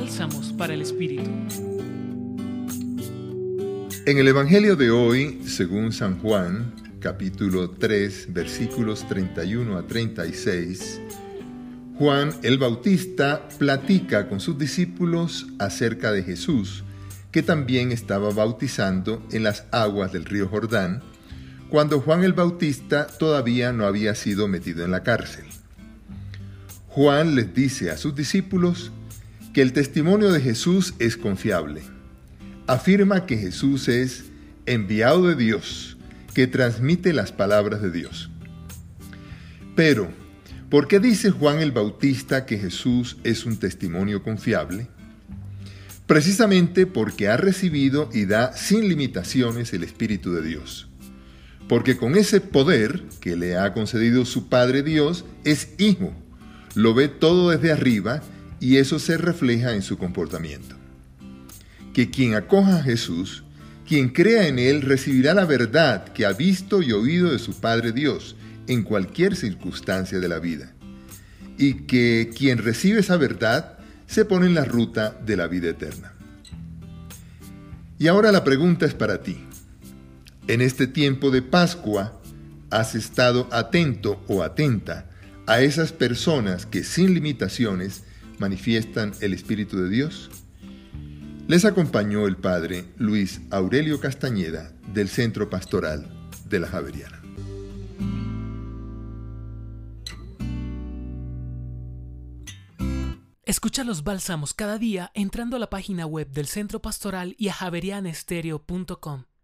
Bálsamos para el Espíritu. En el Evangelio de hoy, según San Juan, capítulo 3, versículos 31 a 36, Juan el Bautista platica con sus discípulos acerca de Jesús, que también estaba bautizando en las aguas del río Jordán, cuando Juan el Bautista todavía no había sido metido en la cárcel. Juan les dice a sus discípulos que el testimonio de Jesús es confiable. Afirma que Jesús es enviado de Dios, que transmite las palabras de Dios. Pero, ¿por qué dice Juan el Bautista que Jesús es un testimonio confiable? Precisamente porque ha recibido y da sin limitaciones el Espíritu de Dios. Porque con ese poder que le ha concedido su Padre Dios es hijo lo ve todo desde arriba y eso se refleja en su comportamiento. Que quien acoja a Jesús, quien crea en Él, recibirá la verdad que ha visto y oído de su Padre Dios en cualquier circunstancia de la vida. Y que quien recibe esa verdad se pone en la ruta de la vida eterna. Y ahora la pregunta es para ti. En este tiempo de Pascua, ¿has estado atento o atenta a esas personas que sin limitaciones manifiestan el Espíritu de Dios? Les acompañó el Padre Luis Aurelio Castañeda del Centro Pastoral de la Javeriana. Escucha los bálsamos cada día entrando a la página web del Centro Pastoral y a javerianestereo.com.